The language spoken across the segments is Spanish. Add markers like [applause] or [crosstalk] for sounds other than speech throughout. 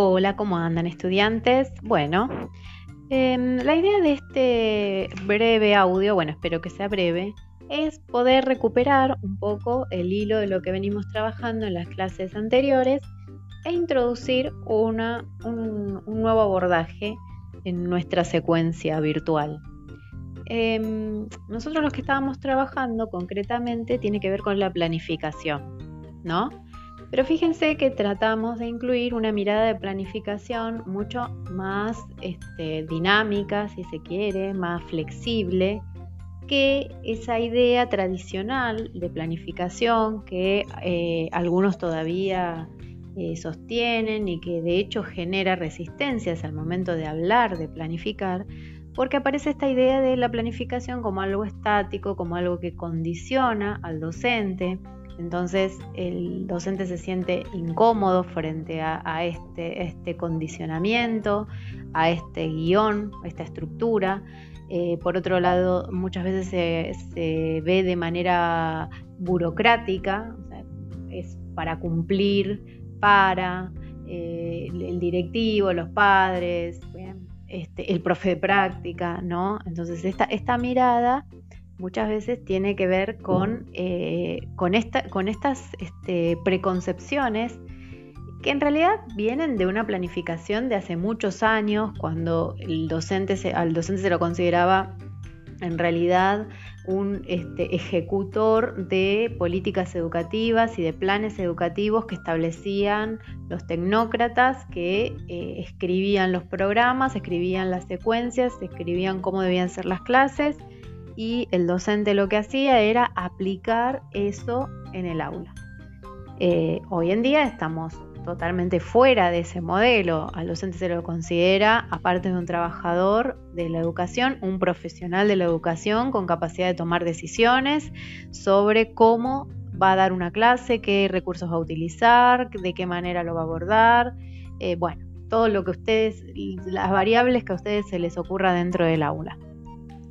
Hola, ¿cómo andan estudiantes? Bueno, em, la idea de este breve audio, bueno, espero que sea breve, es poder recuperar un poco el hilo de lo que venimos trabajando en las clases anteriores e introducir un, nuevo abordaje en nuestra secuencia virtual. Em, nosotros los que estábamos trabajando concretamente tiene que ver con la planificación, ¿no? Pero fíjense que tratamos de incluir una mirada de planificación mucho más este, dinámica, si se quiere, más flexible, que esa idea tradicional de planificación que eh, algunos todavía eh, sostienen y que de hecho genera resistencias al momento de hablar de planificar, porque aparece esta idea de la planificación como algo estático, como algo que condiciona al docente, entonces el docente se siente incómodo frente a, este, este, condicionamiento, a este guion, a esta estructura. Eh, por otro lado, muchas veces se, ve de manera burocrática, es para cumplir, para eh, el directivo, los padres, este, el profe de práctica, ¿no? Entonces esta mirada muchas veces tiene que ver con, eh, con, esta, con estas este, preconcepciones que en realidad vienen de una planificación de hace muchos años, cuando el docente al docente se lo consideraba en realidad un este, ejecutor de políticas educativas y de planes educativos que establecían los tecnócratas que eh, escribían los programas, escribían las secuencias, escribían cómo debían ser las clases y el docente lo que hacía era aplicar eso en el aula. Eh, hoy en día estamos totalmente fuera de ese modelo. Al docente se lo considera, aparte de un trabajador de la educación, un profesional de la educación con capacidad de tomar decisiones sobre cómo va a dar una clase, qué recursos va a utilizar, de qué manera lo va a abordar. Eh, bueno, todo lo que ustedes, las variables que a ustedes se les ocurra dentro del aula.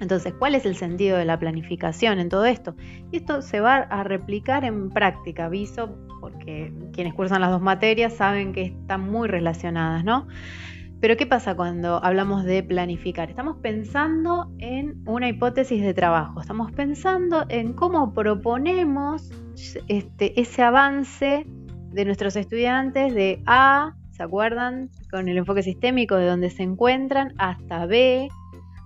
Entonces, ¿cuál es el sentido de la planificación en todo esto? Y esto se va a replicar en práctica, aviso, porque quienes cursan las dos materias saben que están muy relacionadas, ¿no? Pero ¿qué pasa cuando hablamos de planificar? Estamos pensando en una hipótesis de trabajo, estamos pensando en cómo proponemos este, ese avance de nuestros estudiantes de A, ¿se acuerdan? Con el enfoque sistémico de donde se encuentran, hasta B,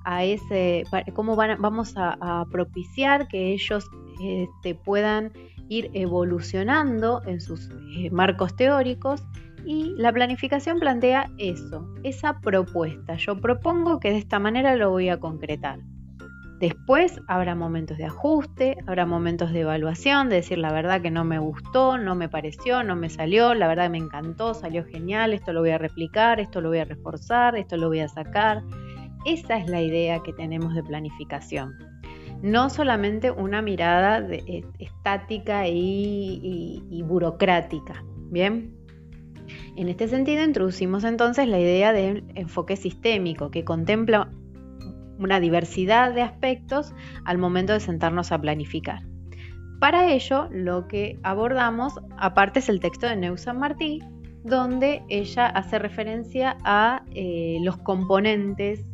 a ese, cómo vamos a, propiciar que ellos este, puedan ir evolucionando en sus eh, marcos teóricos y la planificación plantea eso, esa propuesta. Yo propongo que de esta manera lo voy a concretar. Después habrá momentos de ajuste, habrá momentos de evaluación, de decir la verdad que no me gustó, no me pareció, no me salió, la verdad me encantó, salió genial, esto lo voy a replicar, esto lo voy a reforzar, esto lo voy a sacar. Esa es la idea que tenemos de planificación. No solamente una mirada eh, estática y, burocrática. Bien. En este sentido, introducimos entonces la idea del enfoque sistémico, que contempla una diversidad de aspectos al momento de sentarnos a planificar. Para ello, lo que abordamos, aparte, es el texto de Neusa Martí, donde ella hace referencia a eh, los componentes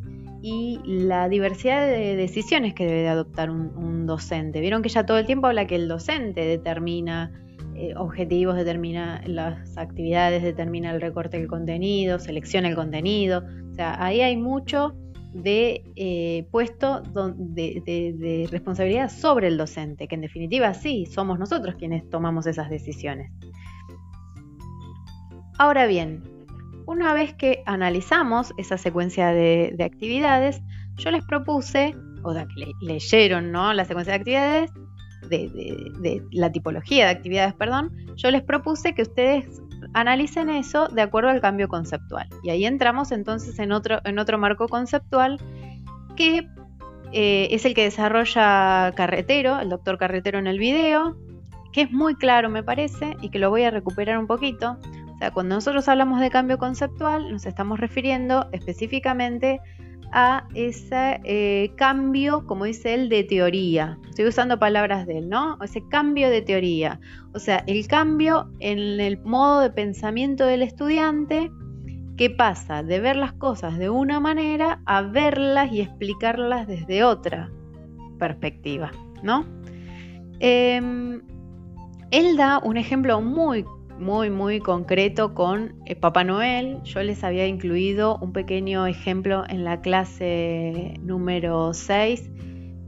y la diversidad de decisiones que debe de adoptar un, docente. Vieron que ya todo el tiempo habla que el docente determina eh, objetivos, determina las actividades, determina el recorte del contenido, selecciona el contenido. O sea, ahí hay mucho de eh, puesto de, de responsabilidad sobre el docente, que en definitiva sí, somos nosotros quienes tomamos esas decisiones. Ahora bien, una vez que analizamos esa secuencia de, actividades, yo les propuse, o sea, que leyeron ¿no? la secuencia de actividades, de, la tipología de actividades, perdón, yo les propuse que ustedes analicen eso de acuerdo al cambio conceptual. Y ahí entramos entonces en otro, en otro marco conceptual que eh, es el que desarrolla Carretero, el doctor Carretero en el video, que es muy claro me parece y que lo voy a recuperar un poquito cuando nosotros hablamos de cambio conceptual, nos estamos refiriendo específicamente a ese eh, cambio, como dice él, de teoría. Estoy usando palabras de él, ¿no? Ese cambio de teoría. O sea, el cambio en el modo de pensamiento del estudiante ¿Qué pasa? De ver las cosas de una manera a verlas y explicarlas desde otra perspectiva, ¿no? Em, él da un ejemplo muy, muy, muy concreto con eh, Papá Noel. Yo les había incluido un pequeño ejemplo en la clase número 6,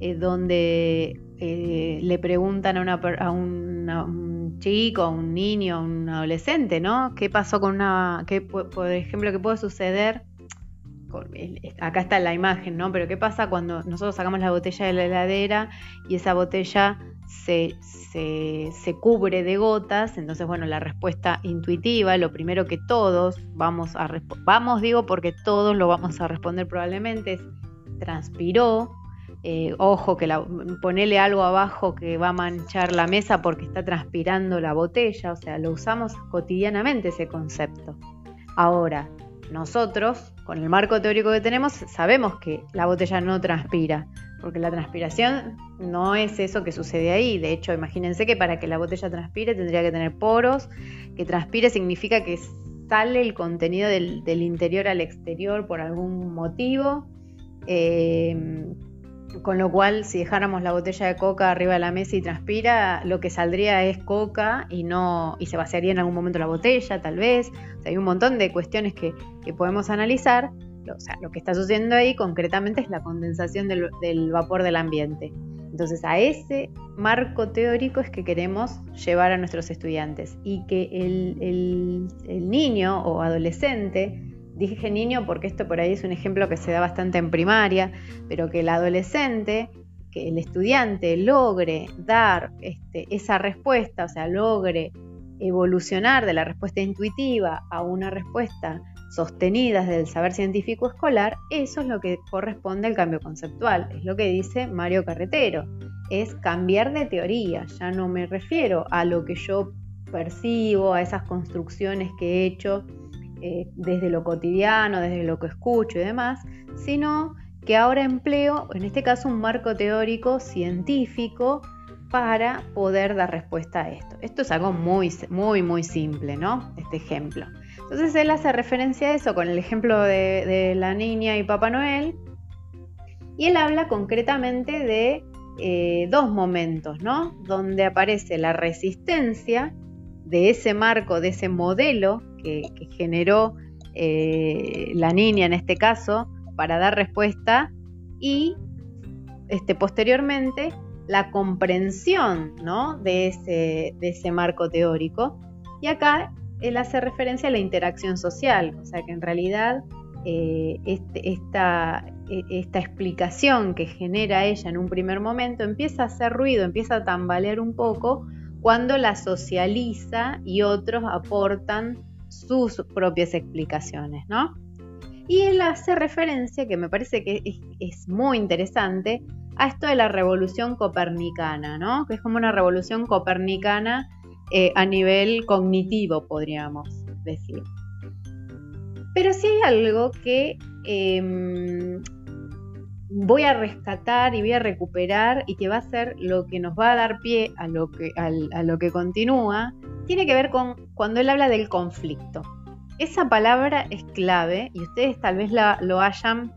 eh, donde eh, le preguntan a, una, a, un chico, a un niño, a un adolescente, ¿no? ¿Qué pasó con una, qué, por ejemplo, qué puede suceder? acá está la imagen, ¿no? Pero ¿qué pasa cuando nosotros sacamos la botella de la heladera y esa botella se, se, cubre de gotas? Entonces, bueno, la respuesta intuitiva, lo primero que todos vamos a vamos digo porque todos lo vamos a responder probablemente es transpiró, eh, ojo, que la, ponele algo abajo que va a manchar la mesa porque está transpirando la botella, o sea, lo usamos cotidianamente ese concepto. Ahora, nosotros, con el marco teórico que tenemos, sabemos que la botella no transpira, porque la transpiración no es eso que sucede ahí. De hecho, imagínense que para que la botella transpire tendría que tener poros, que transpire significa que sale el contenido del, interior al exterior por algún motivo. Eh, con lo cual, si dejáramos la botella de coca arriba de la mesa y transpira, lo que saldría es coca y no y se vaciaría en algún momento la botella, tal vez. hay un montón de cuestiones que, podemos analizar. O sea, lo que está sucediendo ahí concretamente es la condensación del, vapor del ambiente. Entonces, a ese marco teórico es que queremos llevar a nuestros estudiantes y que el niño o adolescente Dije niño porque esto por ahí es un ejemplo que se da bastante en primaria, pero que el adolescente, que el estudiante logre dar este, esa respuesta, o sea, logre evolucionar de la respuesta intuitiva a una respuesta sostenida del saber científico escolar, eso es lo que corresponde al cambio conceptual, es lo que dice Mario Carretero, es cambiar de teoría, ya no me refiero a lo que yo percibo, a esas construcciones que he hecho eh, desde lo cotidiano, desde lo que escucho y demás, sino que ahora empleo, en este caso, un marco teórico científico para poder dar respuesta a esto. Esto es algo muy, muy, muy simple, ¿no? Este ejemplo. Entonces él hace referencia a eso con el ejemplo de, la niña y Papá Noel. Y él habla concretamente de eh, dos momentos, ¿no? Donde aparece la resistencia de ese marco, de ese modelo que, generó eh, la niña en este caso para dar respuesta y este, posteriormente la comprensión de, ese, de ese marco teórico. Y acá él hace referencia a la interacción social, o sea que en realidad eh, este, esta, e, esta, explicación que genera ella en un primer momento empieza a hacer ruido, empieza a tambalear un poco cuando la socializa y otros aportan sus propias explicaciones, ¿no? Y él hace referencia, que me parece que es, muy interesante, a esto de la revolución copernicana, ¿no? Que es como una revolución copernicana eh, a nivel cognitivo, podríamos decir. Pero sí hay algo que em, voy a rescatar y voy a recuperar y que va a ser lo que nos va a dar pie a lo que, continúa, tiene que ver con cuando él habla del conflicto. Esa palabra es clave y ustedes tal vez lo hayan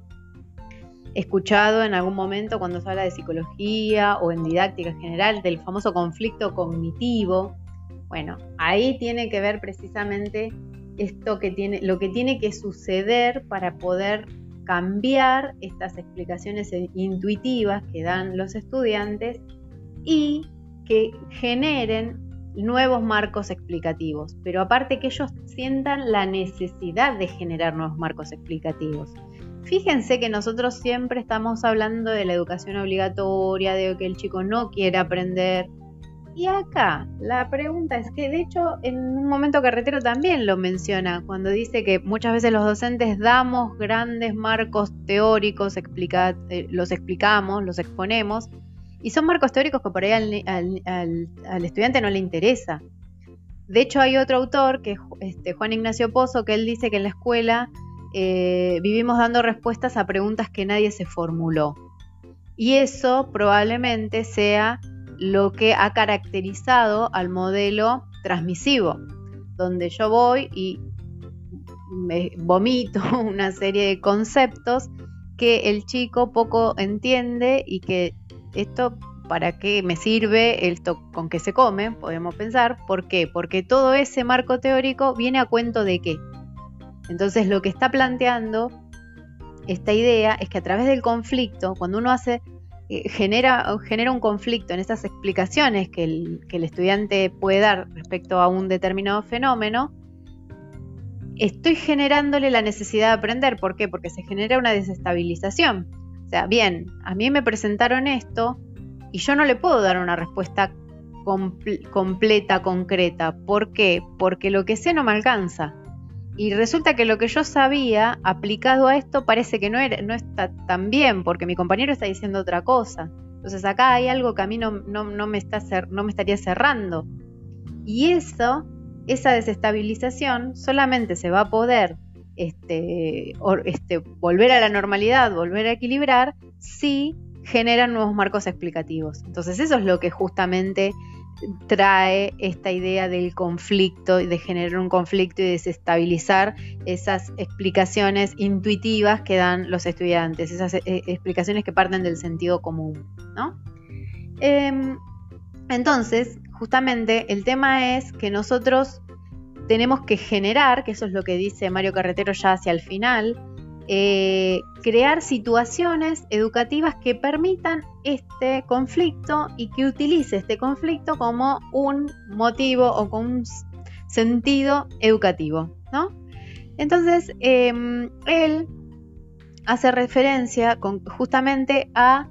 escuchado en algún momento cuando se habla de psicología o en didáctica en general del famoso conflicto cognitivo. Bueno, ahí tiene que ver precisamente esto que tiene, lo que tiene que suceder para poder cambiar estas explicaciones intuitivas que dan los estudiantes y que generen nuevos marcos explicativos, pero aparte que ellos sientan la necesidad de generar nuevos marcos explicativos. Fíjense que nosotros siempre estamos hablando de la educación obligatoria, de que el chico no quiere aprender, y acá la pregunta es que de hecho en un momento carretero también lo menciona cuando dice que muchas veces los docentes damos grandes marcos teóricos, eh, los explicamos, los exponemos, y son marcos teóricos que por ahí al, estudiante no le interesa. De hecho hay otro autor, que es este, Juan Ignacio Pozo, que él dice que en la escuela eh, vivimos dando respuestas a preguntas que nadie se formuló. Y eso probablemente sea lo que ha caracterizado al modelo transmisivo, donde yo voy y vomito [laughs] una serie de conceptos que el chico poco entiende y que esto para qué me sirve, esto con qué se come, podemos pensar. ¿Por qué? Porque todo ese marco teórico viene a cuento de qué. Entonces lo que está planteando esta idea es que a través del conflicto, cuando uno hace, eh, genera, genera un conflicto en esas explicaciones que el, que el estudiante puede dar respecto a un determinado fenómeno, estoy generándole la necesidad de aprender. ¿Por qué? Porque se genera una desestabilización. O sea, bien, a mí me presentaron esto y yo no le puedo dar una respuesta completa, concreta. ¿Por qué? Porque lo que sé no me alcanza. Y resulta que lo que yo sabía aplicado a esto parece que no, está tan bien, porque mi compañero está diciendo otra cosa. Entonces acá hay algo que a mí no, me, está no me estaría cerrando. Y eso esa desestabilización solamente se va a poder este, este, volver a la normalidad, volver a equilibrar, si generan nuevos marcos explicativos. Entonces eso es lo que justamente trae esta idea del conflicto, de generar un conflicto y desestabilizar esas explicaciones intuitivas que dan los estudiantes, esas eh, explicaciones que parten del sentido común. ¿no? Em, entonces, justamente el tema es que nosotros tenemos que generar, que eso es lo que dice Mario Carretero ya hacia el final, eh, crear situaciones educativas que permitan este conflicto y que utilice este conflicto como un motivo o como un sentido educativo, ¿no? Entonces, em, él hace referencia justamente a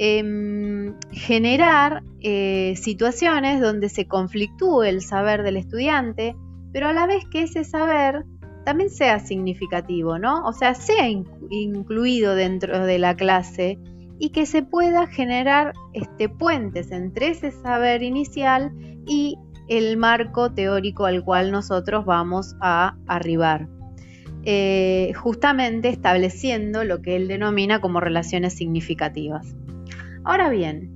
Em, generar eh, situaciones donde se conflictúe el saber del estudiante, pero a la vez que ese saber también sea significativo, ¿no? O sea, sea incluido dentro de la clase y que se pueda generar este, puentes entre ese saber inicial y el marco teórico al cual nosotros vamos a arribar. Eh, justamente estableciendo lo que él denomina como relaciones significativas. Ahora bien,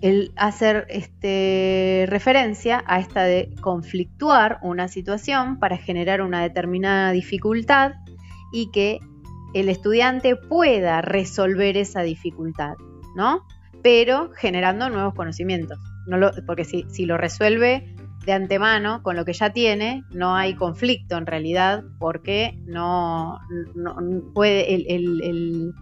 el hacer este, referencia a esta de conflictuar una situación para generar una determinada dificultad y que el estudiante pueda resolver esa dificultad, ¿no? Pero generando nuevos conocimimientos. porque si, lo resuelve de antemano con lo que ya tiene, no hay conflicto en realidad, porque no, puede el el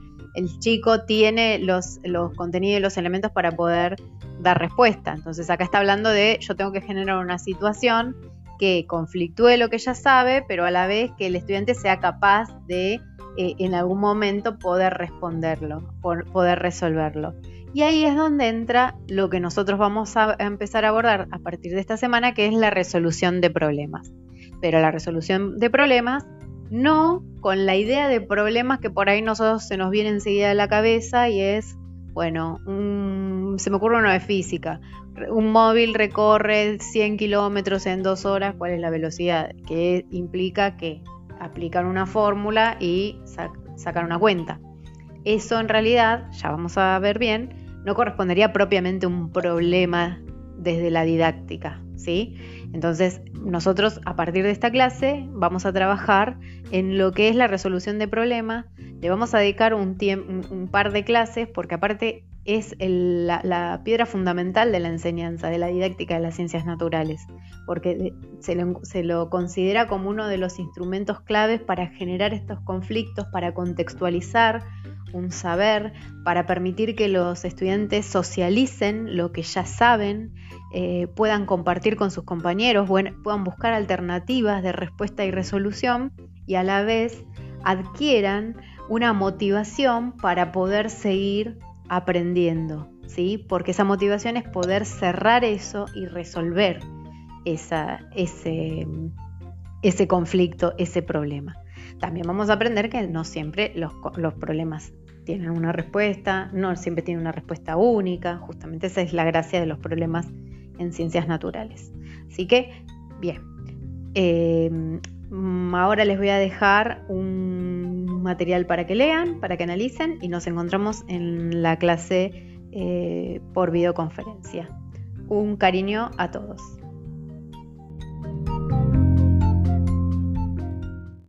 chico tiene los, los contenidos y los elementos para poder dar respuesta. Entonces acá está hablando de yo tengo que generar una situación que conflictúe lo que ya sabe, pero a la vez que el estudiante sea capaz de eh, en algún momento poder responderlo, poder resolverlo. Y ahí es donde entra lo que nosotros vamos a empezar a abordar a partir de esta semana, que es la resolución de problemas. Pero la resolución de problemas no con la idea de problemas que por ahí nosotros se nos viene enseguida a la cabeza y es, bueno, se me ocurre uno de física. Un móvil recorre 100 kilómetros en dos horas, ¿cuál es la velocidad? Que implica que aplicar una fórmula y sacar una cuenta. Eso en realidad, ya vamos a ver bien, no correspondería propiamente a un problema desde la didáctica, Entonces, nosotros a partir de esta clase vamos a trabajar en lo que es la resolución de problemas. Le vamos a dedicar un, un par de clases porque aparte es la, piedra fundamental de la enseñanza, de la didáctica de las ciencias naturales, porque se lo, se lo, considera como uno de los instrumentos claves para generar estos conflictos, para contextualizar un saber, para permitir que los estudiantes socialicen lo que ya saben, eh, puedan compartir con sus compañeros, puedan buscar alternativas de respuesta y resolución y a la vez adquieran una motivación para poder seguir aprendiendo, ¿sí? Porque esa motivación es poder cerrar eso y resolver ese, ese conflicto, ese problema. También vamos a aprender que no siempre los, los problemas tienen una respuesta, no siempre tienen una respuesta única, justamente esa es la gracia de los problemas en ciencias naturales. Así que, bien, em, ahora les voy a dejar un material para que lean, para que analicen y nos encontramos en la clase eh, por videoconferencia. Un cariño a todos.